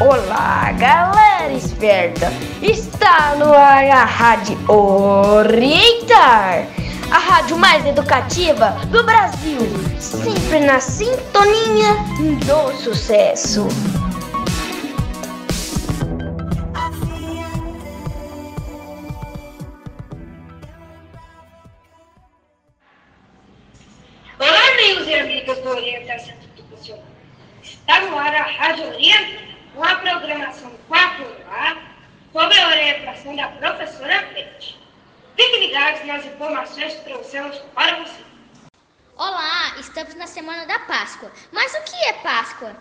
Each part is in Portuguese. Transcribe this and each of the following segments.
Olá, galera esperta! Está no ar a Rádio Orientar, a rádio mais educativa do Brasil, sempre na sintonia do sucesso. Olá, amigos e amigas do Centro Educacional. Está no ar a Rádio Orientar, uma programação popular sobre a orientação da professora Pete. Fiquem ligados nas informações que trouxemos para você. Olá, estamos na semana da Páscoa. Mas o que é Páscoa?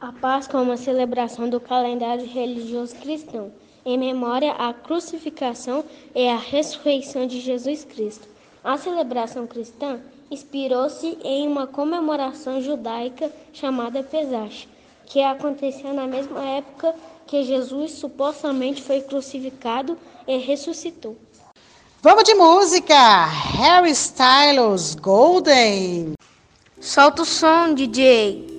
A Páscoa é uma celebração do calendário religioso cristão, em memória à crucificação e à ressurreição de Jesus Cristo. A celebração cristã inspirou-se em uma comemoração judaica chamada Pesach, que acontecia na mesma época que Jesus supostamente foi crucificado e ressuscitou. Vamos de música! Harry Styles, Golden. Solta o som, DJ.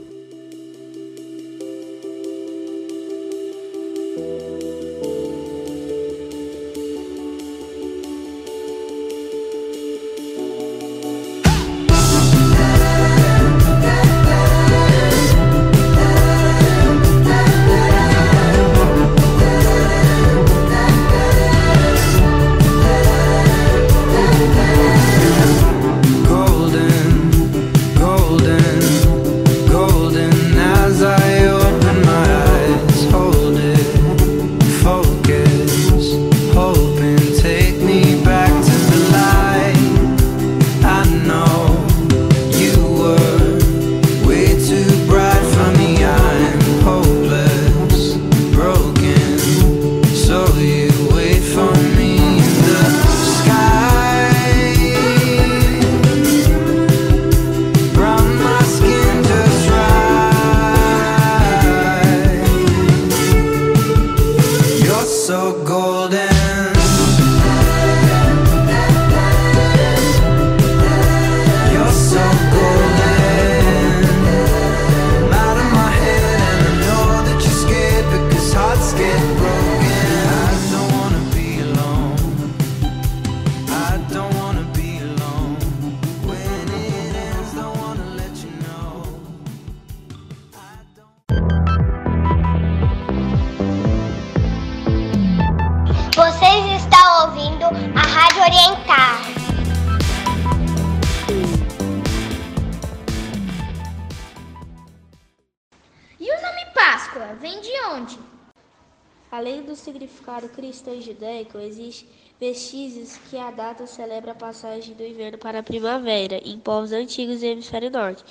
Significado cristão e judaico, existem vestígios que a data celebra a passagem do inverno para a primavera em povos antigos do hemisfério norte.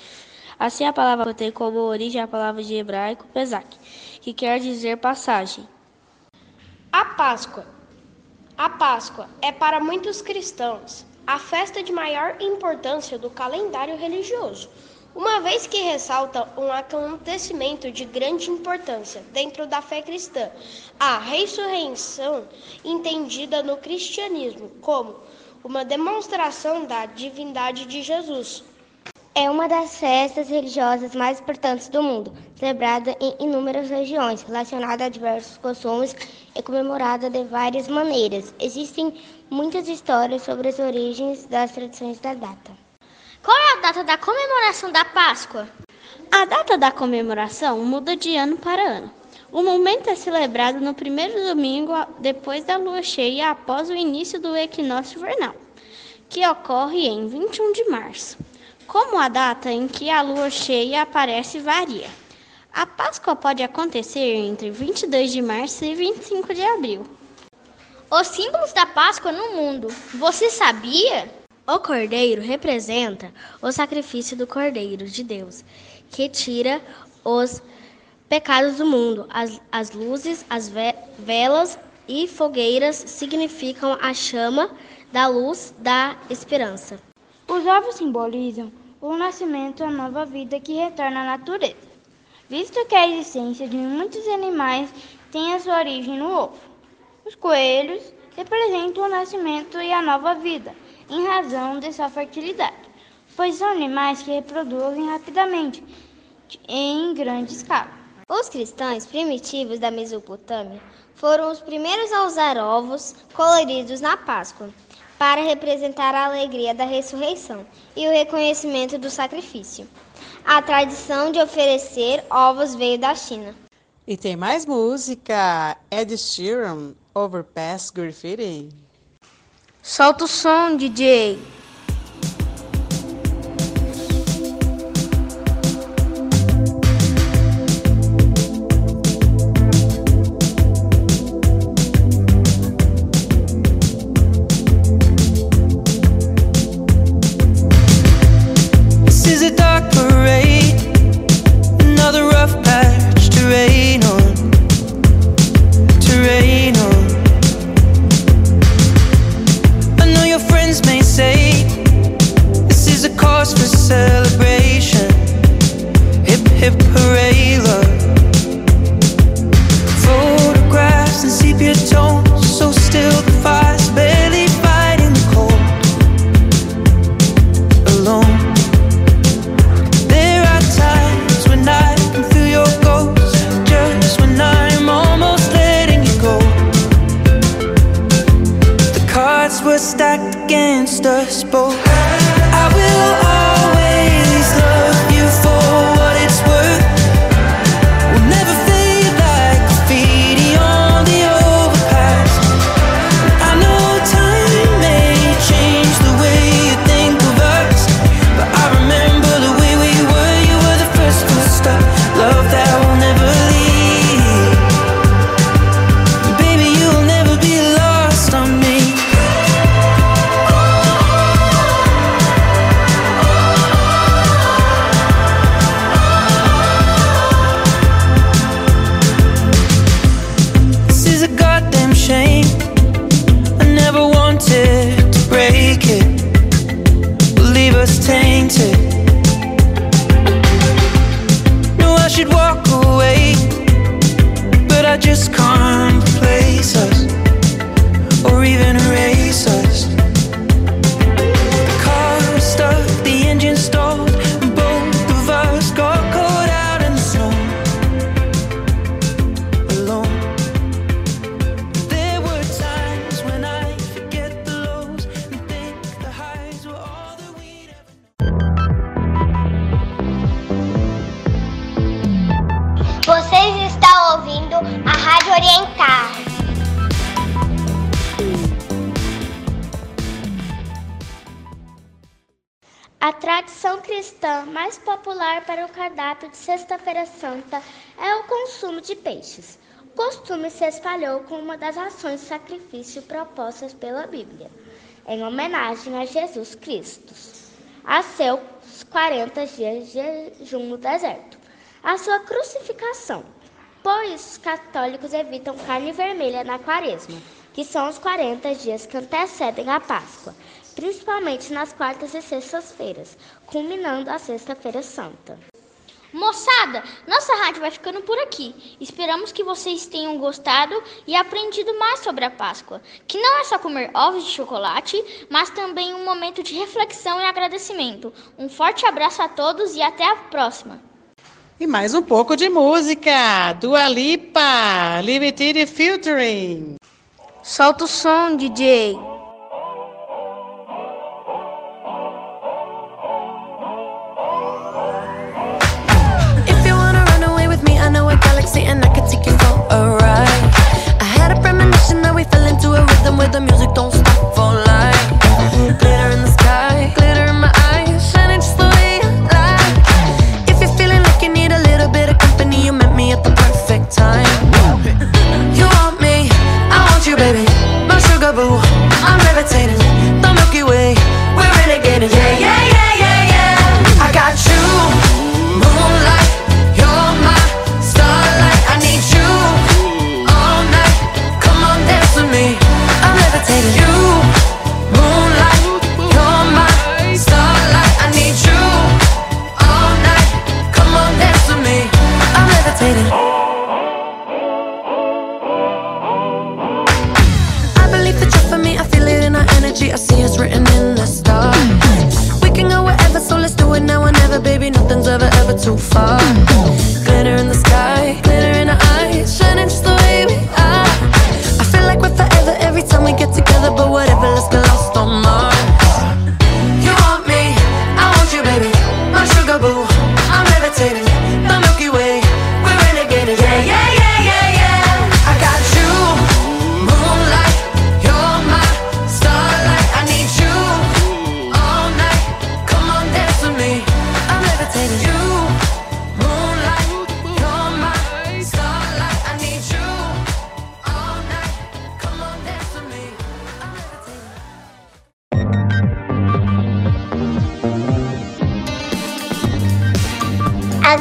Assim, a palavra tem como origem a palavra de hebraico Pesach, que quer dizer passagem. A Páscoa. A Páscoa é para muitos cristãos a festa de maior importância do calendário religioso, uma vez que ressalta um acontecimento de grande importância dentro da fé cristã, a ressurreição entendida no cristianismo como uma demonstração da divindade de Jesus. É uma das festas religiosas mais importantes do mundo, celebrada em inúmeras regiões, relacionada a diversos costumes e comemorada de várias maneiras. Existem muitas histórias sobre as origens das tradições da data. Qual é a data da comemoração da Páscoa? A data da comemoração muda de ano para ano. O momento é celebrado no primeiro domingo depois da lua cheia, após o início do equinócio vernal, que ocorre em 21 de março. Como a data em que a lua cheia aparece varia. A Páscoa pode acontecer entre 22 de março e 25 de abril. Os símbolos da Páscoa no mundo. Você sabia? O cordeiro representa o sacrifício do cordeiro de Deus, que tira os pecados do mundo. As, as luzes, as ve- velas e fogueiras significam a chama da luz da esperança. Os ovos simbolizam o nascimento a nova vida que retorna à natureza, visto que a existência de muitos animais tem a sua origem no ovo. Os coelhos representam o nascimento e a nova vida, em razão de sua fertilidade, pois são animais que reproduzem rapidamente em grande escala. Os cristãos primitivos da Mesopotâmia foram os primeiros a usar ovos coloridos na Páscoa para representar a alegria da ressurreição e o reconhecimento do sacrifício. A tradição de oferecer ovos veio da China. E tem mais música. Ed Sheeran, Overpass Graffiti. Solta o som, DJ. Can't replace us or even tradição cristã mais popular para o cardápio de Sexta-feira Santa é o consumo de peixes. O costume se espalhou com uma das ações de sacrifício propostas pela Bíblia, em homenagem a Jesus Cristo, a seus 40 dias de jejum no deserto, a sua crucificação. Pois os católicos evitam carne vermelha na quaresma, que são os 40 dias que antecedem a Páscoa, principalmente nas quartas e sextas-feiras, culminando a Sexta-feira Santa. Moçada, nossa rádio vai ficando por aqui. Esperamos que vocês tenham gostado e aprendido mais sobre a Páscoa, que não é só comer ovos de chocolate, mas também um momento de reflexão e agradecimento. Um forte abraço a todos e até a próxima. E mais um pouco de música. Dua Lipa, Limited Filtering. Solta o som, DJ.